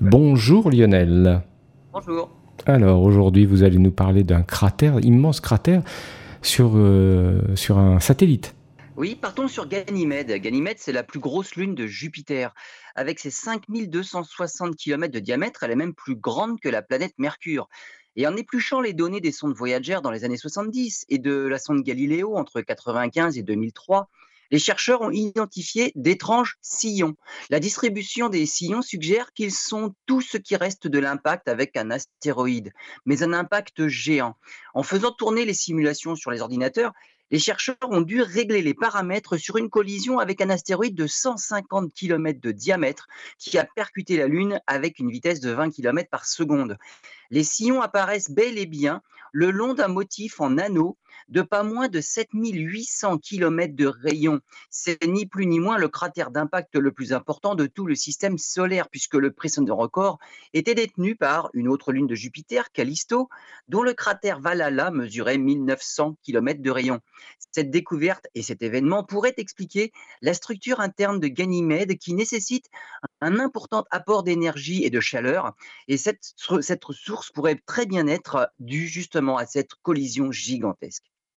Bonjour Lionel. Bonjour. Alors aujourd'hui, vous allez nous parler d'un cratère, immense cratère, sur, euh, sur un satellite. Oui, partons sur Ganymède. Ganymède, c'est la plus grosse lune de Jupiter. Avec ses 5260 km de diamètre, elle est même plus grande que la planète Mercure. Et en épluchant les données des sondes Voyager dans les années 70 et de la sonde Galileo entre 1995 et 2003, les chercheurs ont identifié d'étranges sillons. La distribution des sillons suggère qu'ils sont tout ce qui reste de l'impact avec un astéroïde, mais un impact géant. En faisant tourner les simulations sur les ordinateurs, les chercheurs ont dû régler les paramètres sur une collision avec un astéroïde de 150 km de diamètre qui a percuté la Lune avec une vitesse de 20 km par seconde. Les sillons apparaissent bel et bien le long d'un motif en anneau de pas moins de 7800 km de rayon. C'est ni plus ni moins le cratère d'impact le plus important de tout le système solaire, puisque le précédent record était détenu par une autre lune de Jupiter, Callisto, dont le cratère Valhalla mesurait 1900 km de rayon. Cette découverte et cet événement pourraient expliquer la structure interne de Ganymède qui nécessite un important apport d'énergie et de chaleur, et cette, cette source pourrait très bien être due justement à cette collision gigantesque.